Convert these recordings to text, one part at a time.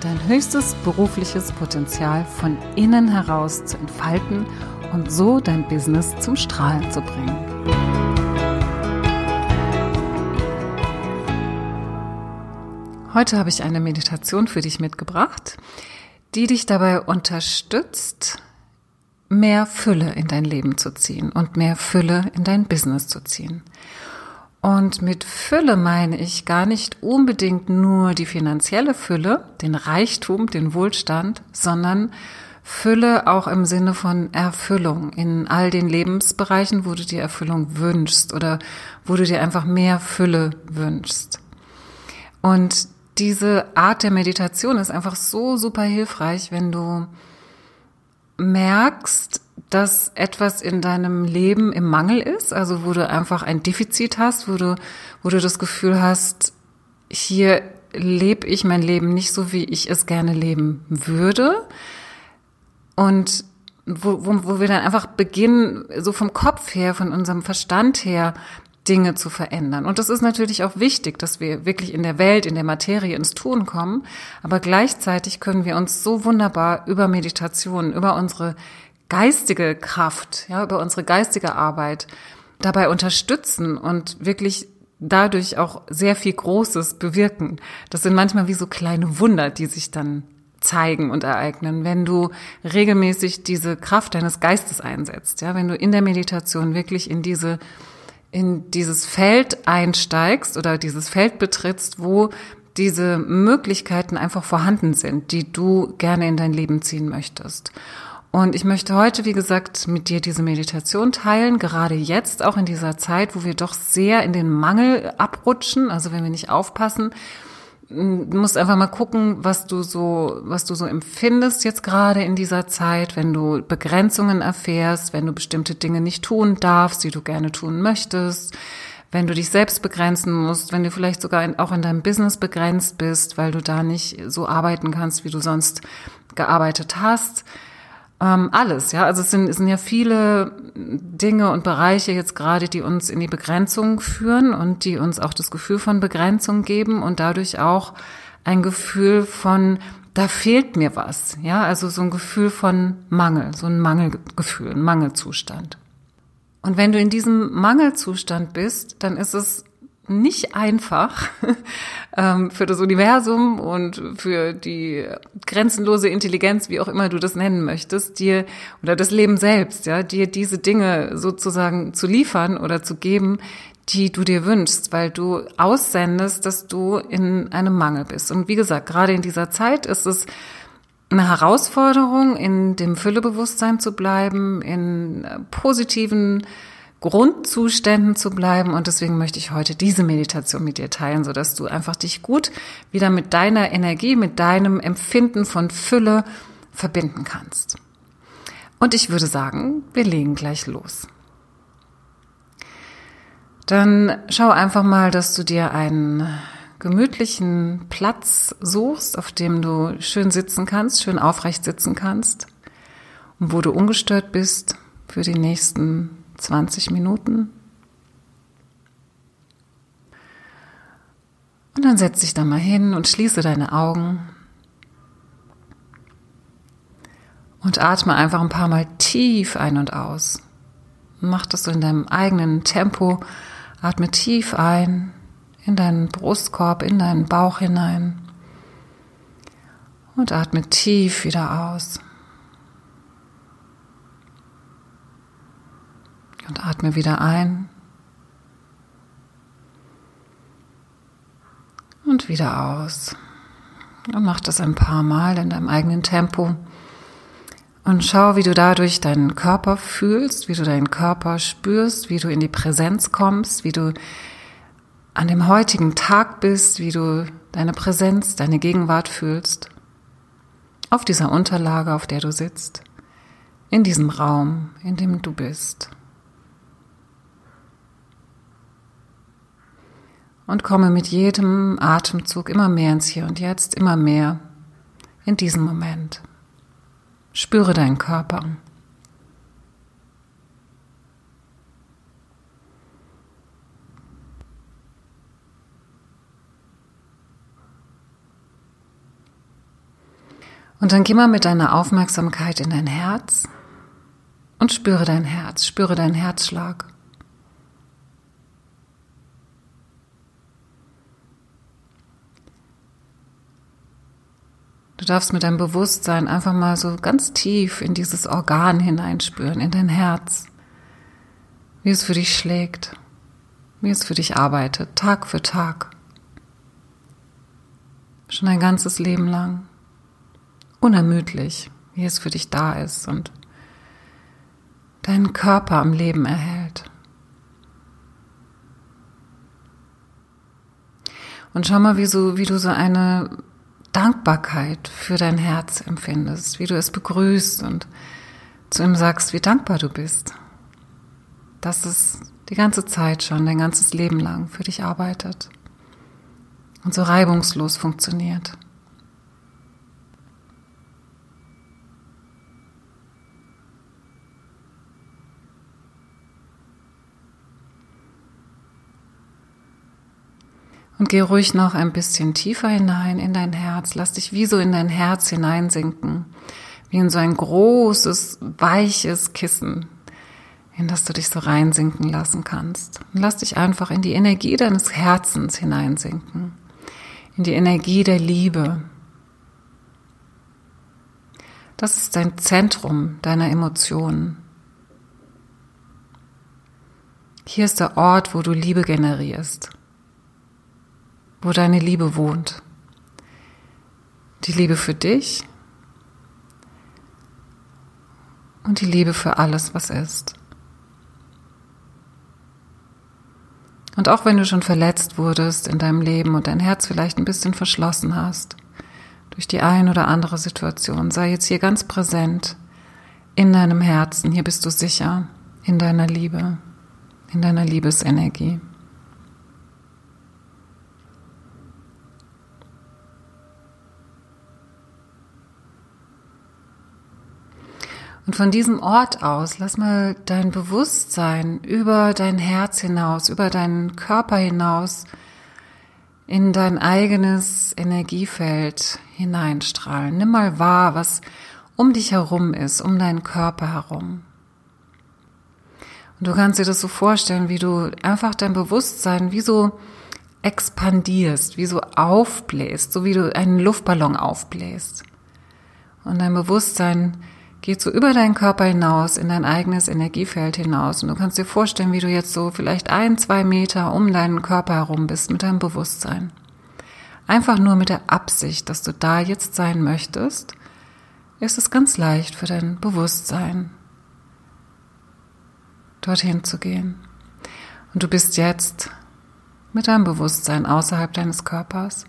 dein höchstes berufliches Potenzial von innen heraus zu entfalten und so dein Business zum Strahlen zu bringen. Heute habe ich eine Meditation für dich mitgebracht, die dich dabei unterstützt, mehr Fülle in dein Leben zu ziehen und mehr Fülle in dein Business zu ziehen. Und mit Fülle meine ich gar nicht unbedingt nur die finanzielle Fülle, den Reichtum, den Wohlstand, sondern Fülle auch im Sinne von Erfüllung in all den Lebensbereichen, wo du dir Erfüllung wünschst oder wo du dir einfach mehr Fülle wünschst. Und diese Art der Meditation ist einfach so super hilfreich, wenn du merkst, dass etwas in deinem Leben im Mangel ist, also wo du einfach ein Defizit hast, wo du, wo du das Gefühl hast, hier lebe ich mein Leben nicht so, wie ich es gerne leben würde. Und wo, wo, wo wir dann einfach beginnen, so vom Kopf her, von unserem Verstand her, Dinge zu verändern. Und das ist natürlich auch wichtig, dass wir wirklich in der Welt, in der Materie ins Tun kommen. Aber gleichzeitig können wir uns so wunderbar über Meditation, über unsere geistige Kraft, ja, über unsere geistige Arbeit dabei unterstützen und wirklich dadurch auch sehr viel Großes bewirken. Das sind manchmal wie so kleine Wunder, die sich dann zeigen und ereignen, wenn du regelmäßig diese Kraft deines Geistes einsetzt, ja, wenn du in der Meditation wirklich in diese in dieses Feld einsteigst oder dieses Feld betrittst, wo diese Möglichkeiten einfach vorhanden sind, die du gerne in dein Leben ziehen möchtest. Und ich möchte heute, wie gesagt, mit dir diese Meditation teilen, gerade jetzt, auch in dieser Zeit, wo wir doch sehr in den Mangel abrutschen, also wenn wir nicht aufpassen. Du musst einfach mal gucken, was du so, was du so empfindest jetzt gerade in dieser Zeit, wenn du Begrenzungen erfährst, wenn du bestimmte Dinge nicht tun darfst, die du gerne tun möchtest, wenn du dich selbst begrenzen musst, wenn du vielleicht sogar auch in deinem Business begrenzt bist, weil du da nicht so arbeiten kannst, wie du sonst gearbeitet hast ähm, alles, ja. Also es sind, es sind ja viele Dinge und Bereiche jetzt gerade, die uns in die Begrenzung führen und die uns auch das Gefühl von Begrenzung geben und dadurch auch ein Gefühl von, da fehlt mir was, ja. Also so ein Gefühl von Mangel, so ein Mangelgefühl, ein Mangelzustand. Und wenn du in diesem Mangelzustand bist, dann ist es nicht einfach ähm, für das Universum und für die grenzenlose Intelligenz, wie auch immer du das nennen möchtest, dir oder das Leben selbst, ja, dir diese Dinge sozusagen zu liefern oder zu geben, die du dir wünschst, weil du aussendest, dass du in einem Mangel bist. Und wie gesagt, gerade in dieser Zeit ist es eine Herausforderung, in dem Füllebewusstsein zu bleiben, in positiven Grundzuständen zu bleiben. Und deswegen möchte ich heute diese Meditation mit dir teilen, so dass du einfach dich gut wieder mit deiner Energie, mit deinem Empfinden von Fülle verbinden kannst. Und ich würde sagen, wir legen gleich los. Dann schau einfach mal, dass du dir einen gemütlichen Platz suchst, auf dem du schön sitzen kannst, schön aufrecht sitzen kannst und wo du ungestört bist für die nächsten 20 Minuten. Und dann setz dich da mal hin und schließe deine Augen. Und atme einfach ein paar Mal tief ein und aus. Mach das so in deinem eigenen Tempo. Atme tief ein in deinen Brustkorb, in deinen Bauch hinein. Und atme tief wieder aus. Und atme wieder ein. Und wieder aus. Und mach das ein paar Mal in deinem eigenen Tempo. Und schau, wie du dadurch deinen Körper fühlst, wie du deinen Körper spürst, wie du in die Präsenz kommst, wie du an dem heutigen Tag bist, wie du deine Präsenz, deine Gegenwart fühlst. Auf dieser Unterlage, auf der du sitzt in diesem Raum, in dem du bist. Und komme mit jedem Atemzug immer mehr ins Hier und Jetzt, immer mehr in diesem Moment. Spüre deinen Körper. Und dann geh mal mit deiner Aufmerksamkeit in dein Herz und spüre dein Herz, spüre deinen Herzschlag. Du darfst mit deinem Bewusstsein einfach mal so ganz tief in dieses Organ hineinspüren, in dein Herz, wie es für dich schlägt, wie es für dich arbeitet, Tag für Tag, schon ein ganzes Leben lang. Unermüdlich, wie es für dich da ist und deinen Körper am Leben erhält. Und schau mal, wie, so, wie du so eine Dankbarkeit für dein Herz empfindest, wie du es begrüßt und zu ihm sagst, wie dankbar du bist, dass es die ganze Zeit schon, dein ganzes Leben lang für dich arbeitet und so reibungslos funktioniert. Und geh ruhig noch ein bisschen tiefer hinein in dein Herz. Lass dich wie so in dein Herz hineinsinken. Wie in so ein großes, weiches Kissen, in das du dich so reinsinken lassen kannst. Und lass dich einfach in die Energie deines Herzens hineinsinken. In die Energie der Liebe. Das ist dein Zentrum deiner Emotionen. Hier ist der Ort, wo du Liebe generierst wo deine Liebe wohnt. Die Liebe für dich und die Liebe für alles, was ist. Und auch wenn du schon verletzt wurdest in deinem Leben und dein Herz vielleicht ein bisschen verschlossen hast, durch die ein oder andere Situation, sei jetzt hier ganz präsent in deinem Herzen. Hier bist du sicher in deiner Liebe, in deiner Liebesenergie. Und von diesem Ort aus, lass mal dein Bewusstsein über dein Herz hinaus, über deinen Körper hinaus in dein eigenes Energiefeld hineinstrahlen. Nimm mal wahr, was um dich herum ist, um deinen Körper herum. Und du kannst dir das so vorstellen, wie du einfach dein Bewusstsein wie so expandierst, wie so aufbläst, so wie du einen Luftballon aufbläst. Und dein Bewusstsein geht so über deinen Körper hinaus, in dein eigenes Energiefeld hinaus. Und du kannst dir vorstellen, wie du jetzt so vielleicht ein, zwei Meter um deinen Körper herum bist mit deinem Bewusstsein. Einfach nur mit der Absicht, dass du da jetzt sein möchtest, ist es ganz leicht für dein Bewusstsein, dorthin zu gehen. Und du bist jetzt mit deinem Bewusstsein außerhalb deines Körpers.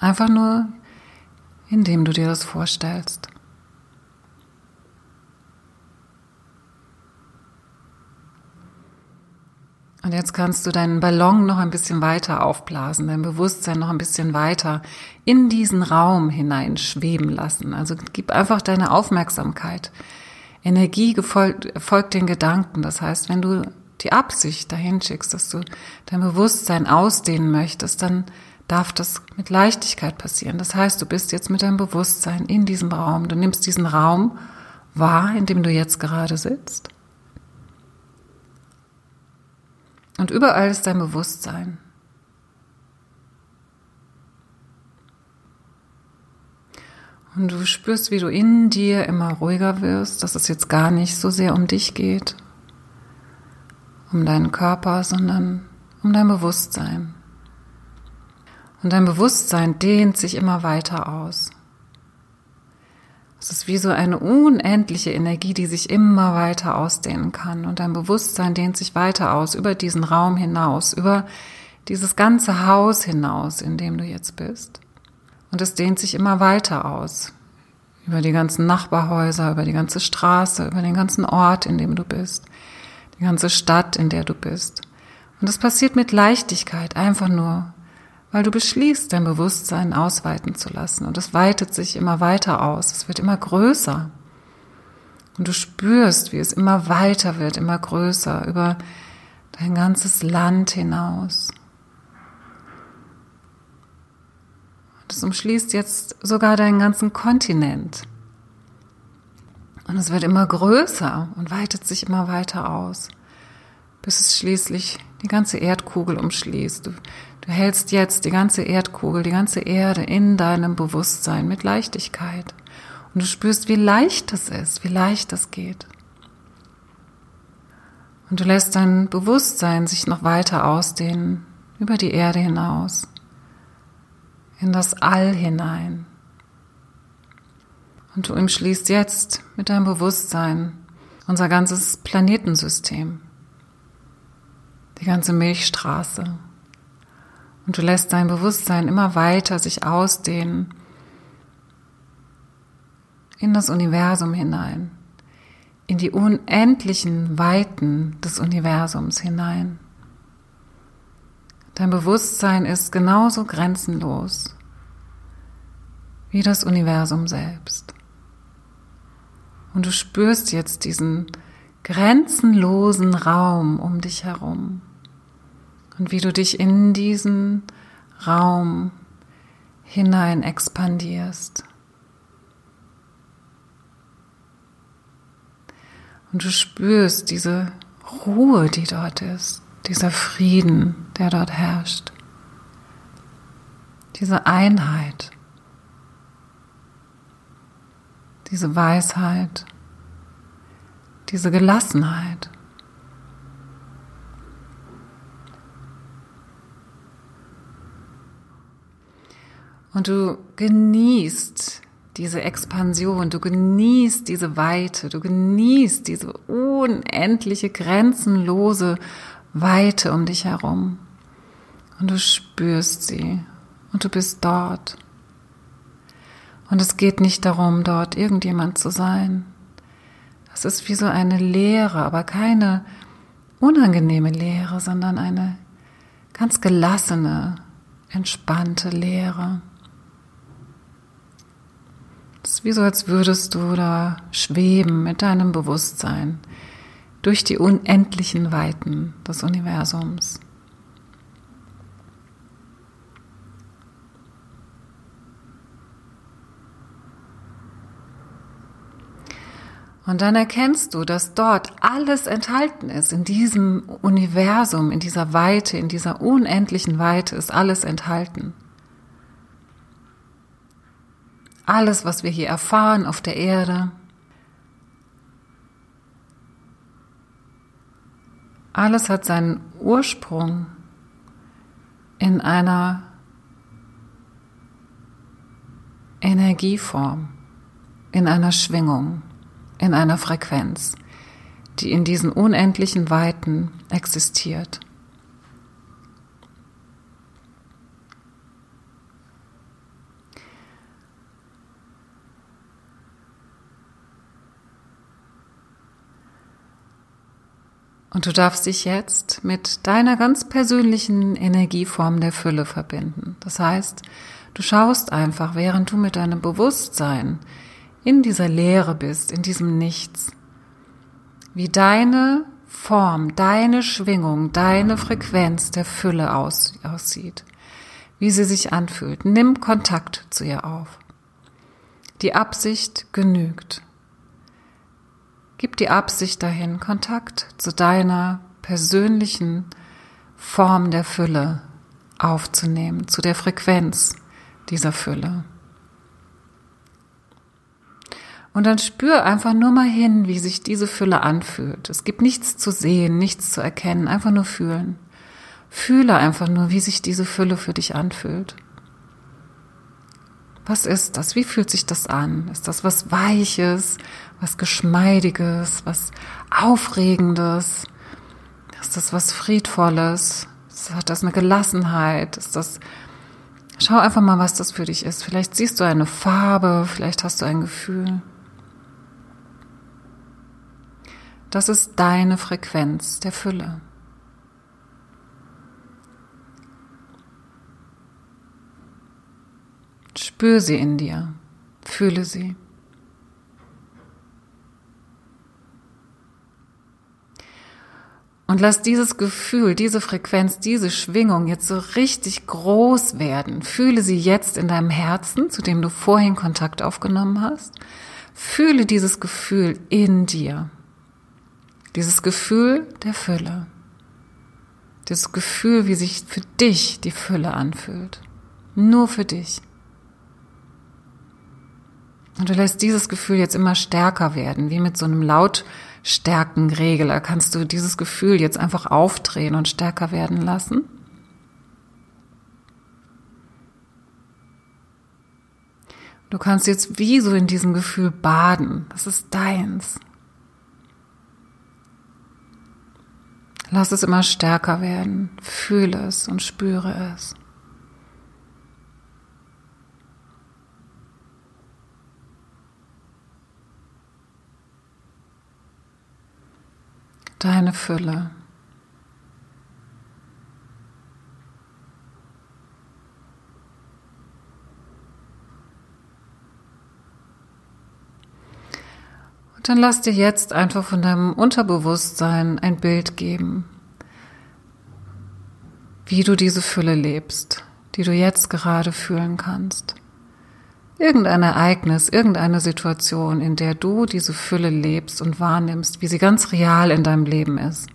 Einfach nur indem du dir das vorstellst. Und jetzt kannst du deinen Ballon noch ein bisschen weiter aufblasen, dein Bewusstsein noch ein bisschen weiter in diesen Raum hinein schweben lassen. Also gib einfach deine Aufmerksamkeit. Energie folgt den Gedanken. Das heißt, wenn du die Absicht dahin schickst, dass du dein Bewusstsein ausdehnen möchtest, dann darf das mit Leichtigkeit passieren. Das heißt, du bist jetzt mit deinem Bewusstsein in diesem Raum. Du nimmst diesen Raum wahr, in dem du jetzt gerade sitzt. Und überall ist dein Bewusstsein. Und du spürst, wie du in dir immer ruhiger wirst, dass es jetzt gar nicht so sehr um dich geht, um deinen Körper, sondern um dein Bewusstsein. Und dein Bewusstsein dehnt sich immer weiter aus. Es ist wie so eine unendliche Energie, die sich immer weiter ausdehnen kann. Und dein Bewusstsein dehnt sich weiter aus, über diesen Raum hinaus, über dieses ganze Haus hinaus, in dem du jetzt bist. Und es dehnt sich immer weiter aus, über die ganzen Nachbarhäuser, über die ganze Straße, über den ganzen Ort, in dem du bist, die ganze Stadt, in der du bist. Und das passiert mit Leichtigkeit, einfach nur, weil du beschließt, dein Bewusstsein ausweiten zu lassen. Und es weitet sich immer weiter aus, es wird immer größer. Und du spürst, wie es immer weiter wird, immer größer, über dein ganzes Land hinaus. Und es umschließt jetzt sogar deinen ganzen Kontinent. Und es wird immer größer und weitet sich immer weiter aus, bis es schließlich die ganze Erdkugel umschließt. Du, du hältst jetzt die ganze Erdkugel, die ganze Erde in deinem Bewusstsein mit Leichtigkeit. Und du spürst, wie leicht es ist, wie leicht es geht. Und du lässt dein Bewusstsein sich noch weiter ausdehnen über die Erde hinaus, in das All hinein. Und du umschließt jetzt mit deinem Bewusstsein unser ganzes Planetensystem, die ganze Milchstraße. Und du lässt dein Bewusstsein immer weiter sich ausdehnen in das Universum hinein, in die unendlichen Weiten des Universums hinein. Dein Bewusstsein ist genauso grenzenlos wie das Universum selbst. Und du spürst jetzt diesen grenzenlosen Raum um dich herum und wie du dich in diesen Raum hinein expandierst. Und du spürst diese Ruhe, die dort ist, dieser Frieden, der dort herrscht, diese Einheit, diese Weisheit, diese Gelassenheit. Und du genießt diese Expansion, du genießt diese Weite, du genießt diese unendliche, grenzenlose Weite um dich herum. Und du spürst sie und du bist dort. Und es geht nicht darum, dort irgendjemand zu sein. Das ist wie so eine Leere, aber keine unangenehme Leere, sondern eine ganz gelassene, entspannte Leere. Es ist wie so, als würdest du da schweben mit deinem Bewusstsein durch die unendlichen Weiten des Universums. Und dann erkennst du, dass dort alles enthalten ist. In diesem Universum, in dieser Weite, in dieser unendlichen Weite ist alles enthalten. Alles, was wir hier erfahren auf der Erde, alles hat seinen Ursprung in einer Energieform, in einer Schwingung, in einer Frequenz, die in diesen unendlichen Weiten existiert. Und du darfst dich jetzt mit deiner ganz persönlichen Energieform der Fülle verbinden. Das heißt, du schaust einfach, während du mit deinem Bewusstsein in dieser Leere bist, in diesem Nichts, wie deine Form, deine Schwingung, deine Frequenz der Fülle aus, aussieht, wie sie sich anfühlt. Nimm Kontakt zu ihr auf. Die Absicht genügt. Gib die Absicht dahin, Kontakt zu deiner persönlichen Form der Fülle aufzunehmen, zu der Frequenz dieser Fülle. Und dann spür einfach nur mal hin, wie sich diese Fülle anfühlt. Es gibt nichts zu sehen, nichts zu erkennen, einfach nur fühlen. Fühle einfach nur, wie sich diese Fülle für dich anfühlt. Was ist das? Wie fühlt sich das an? Ist das was Weiches, was Geschmeidiges, was Aufregendes? Ist das was Friedvolles? Hat das eine Gelassenheit? Ist das, Schau einfach mal, was das für dich ist. Vielleicht siehst du eine Farbe, vielleicht hast du ein Gefühl. Das ist deine Frequenz der Fülle. Spür sie in dir, fühle sie. Und lass dieses Gefühl, diese Frequenz, diese Schwingung jetzt so richtig groß werden. Fühle sie jetzt in deinem Herzen, zu dem du vorhin Kontakt aufgenommen hast. Fühle dieses Gefühl in dir. Dieses Gefühl der Fülle. Dieses Gefühl, wie sich für dich die Fülle anfühlt. Nur für dich. Und du lässt dieses Gefühl jetzt immer stärker werden, wie mit so einem Lautstärkenregler. Kannst du dieses Gefühl jetzt einfach aufdrehen und stärker werden lassen? Du kannst jetzt wie so in diesem Gefühl baden. Das ist deins. Lass es immer stärker werden. Fühle es und spüre es. Deine Fülle. Und dann lass dir jetzt einfach von deinem Unterbewusstsein ein Bild geben, wie du diese Fülle lebst, die du jetzt gerade fühlen kannst. Irgendein Ereignis, irgendeine Situation, in der du diese Fülle lebst und wahrnimmst, wie sie ganz real in deinem Leben ist.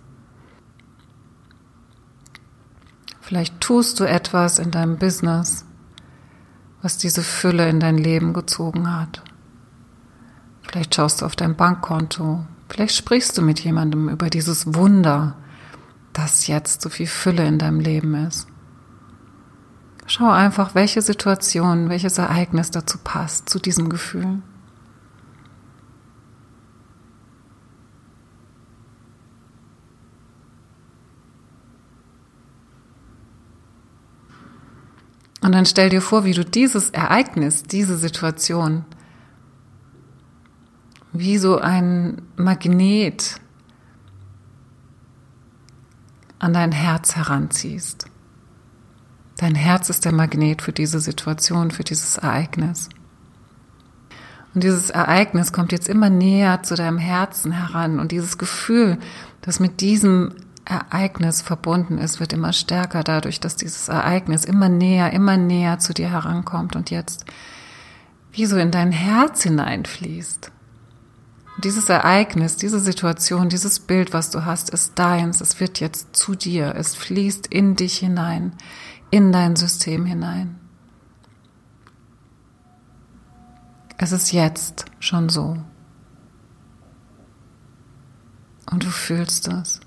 Vielleicht tust du etwas in deinem Business, was diese Fülle in dein Leben gezogen hat. Vielleicht schaust du auf dein Bankkonto. Vielleicht sprichst du mit jemandem über dieses Wunder, dass jetzt so viel Fülle in deinem Leben ist. Schau einfach, welche Situation, welches Ereignis dazu passt, zu diesem Gefühl. Und dann stell dir vor, wie du dieses Ereignis, diese Situation, wie so ein Magnet an dein Herz heranziehst. Dein Herz ist der Magnet für diese Situation, für dieses Ereignis. Und dieses Ereignis kommt jetzt immer näher zu deinem Herzen heran und dieses Gefühl, das mit diesem Ereignis verbunden ist, wird immer stärker dadurch, dass dieses Ereignis immer näher, immer näher zu dir herankommt und jetzt wie so in dein Herz hineinfließt. Dieses Ereignis, diese Situation, dieses Bild, was du hast, ist deins. Es wird jetzt zu dir. Es fließt in dich hinein in dein System hinein. Es ist jetzt schon so. Und du fühlst es.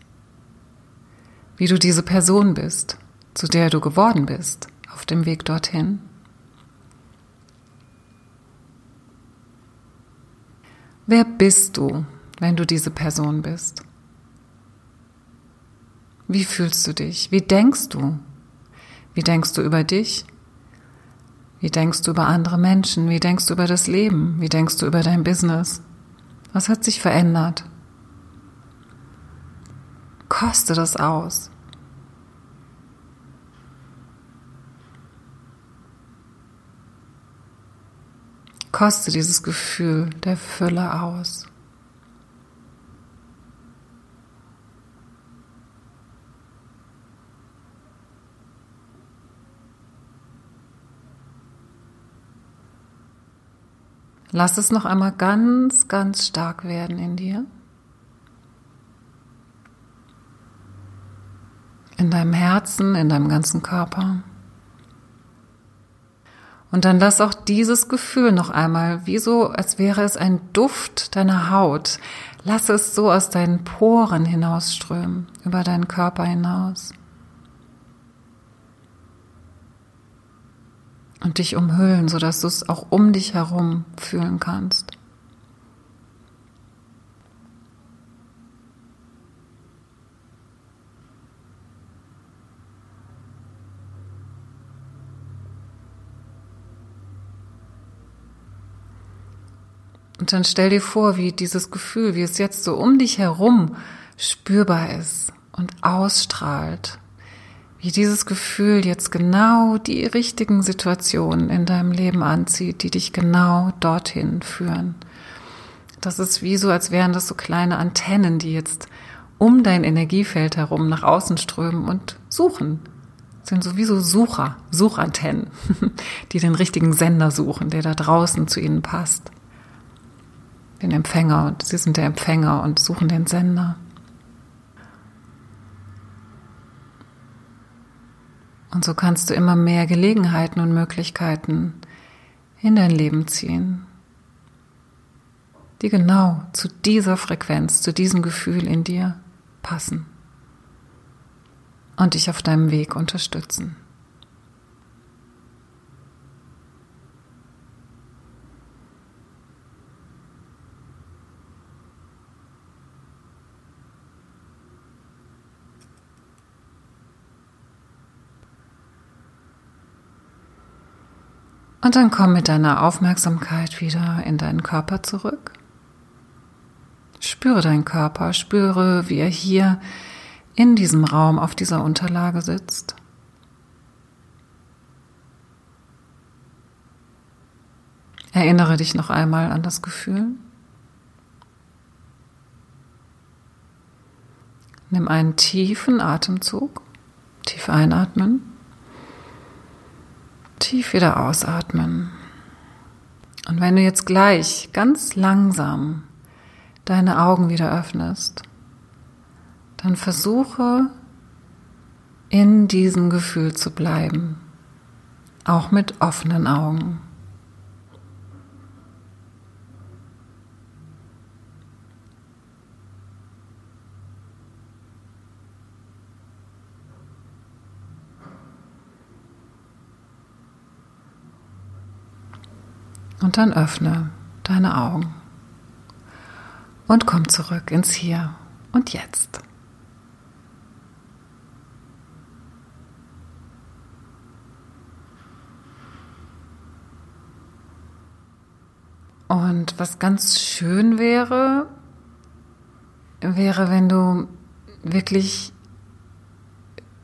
Wie du diese Person bist, zu der du geworden bist, auf dem Weg dorthin. Wer bist du, wenn du diese Person bist? Wie fühlst du dich? Wie denkst du? Wie denkst du über dich? Wie denkst du über andere Menschen? Wie denkst du über das Leben? Wie denkst du über dein Business? Was hat sich verändert? Koste das aus. Koste dieses Gefühl der Fülle aus. Lass es noch einmal ganz, ganz stark werden in dir. In deinem Herzen, in deinem ganzen Körper. Und dann lass auch dieses Gefühl noch einmal, wie so, als wäre es ein Duft deiner Haut. Lass es so aus deinen Poren hinausströmen, über deinen Körper hinaus. und dich umhüllen, sodass du es auch um dich herum fühlen kannst. Und dann stell dir vor, wie dieses Gefühl, wie es jetzt so um dich herum spürbar ist und ausstrahlt. Wie dieses Gefühl jetzt genau die richtigen Situationen in deinem Leben anzieht, die dich genau dorthin führen. Das ist wie so, als wären das so kleine Antennen, die jetzt um dein Energiefeld herum nach außen strömen und suchen. Das sind sowieso Sucher, Suchantennen, die den richtigen Sender suchen, der da draußen zu ihnen passt. Den Empfänger und sie sind der Empfänger und suchen den Sender. Und so kannst du immer mehr Gelegenheiten und Möglichkeiten in dein Leben ziehen, die genau zu dieser Frequenz, zu diesem Gefühl in dir passen und dich auf deinem Weg unterstützen. Und dann komm mit deiner Aufmerksamkeit wieder in deinen Körper zurück. Spüre deinen Körper, spüre, wie er hier in diesem Raum auf dieser Unterlage sitzt. Erinnere dich noch einmal an das Gefühl. Nimm einen tiefen Atemzug, tief einatmen, tief wieder ausatmen. Und wenn du jetzt gleich ganz langsam deine Augen wieder öffnest, dann versuche in diesem Gefühl zu bleiben, auch mit offenen Augen. Und dann öffne deine Augen und komm zurück ins Hier und Jetzt. Und was ganz schön wäre, wäre, wenn du wirklich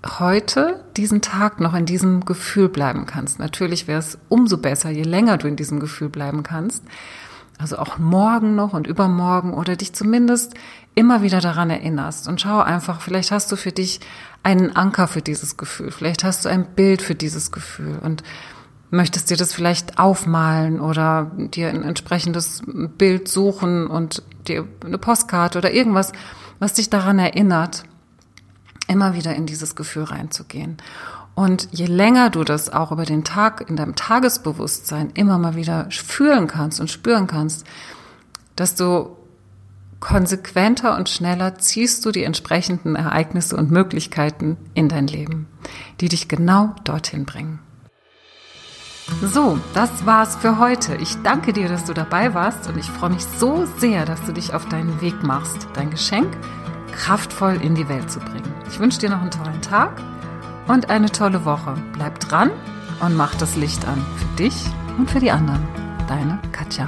heute, diesen Tag noch in diesem Gefühl bleiben kannst. Natürlich wäre es umso besser, je länger du in diesem Gefühl bleiben kannst. Also auch morgen noch und übermorgen oder dich zumindest immer wieder daran erinnerst und schau einfach, vielleicht hast du für dich einen Anker für dieses Gefühl, vielleicht hast du ein Bild für dieses Gefühl und möchtest dir das vielleicht aufmalen oder dir ein entsprechendes Bild suchen und dir eine Postkarte oder irgendwas, was dich daran erinnert, immer wieder in dieses Gefühl reinzugehen. Und je länger du das auch über den Tag in deinem Tagesbewusstsein immer mal wieder fühlen kannst und spüren kannst, desto konsequenter und schneller ziehst du die entsprechenden Ereignisse und Möglichkeiten in dein Leben, die dich genau dorthin bringen. So, das war's für heute. Ich danke dir, dass du dabei warst und ich freue mich so sehr, dass du dich auf deinen Weg machst, dein Geschenk kraftvoll in die Welt zu bringen. Ich wünsche dir noch einen tollen Tag und eine tolle Woche. Bleib dran und mach das Licht an für dich und für die anderen. Deine Katja.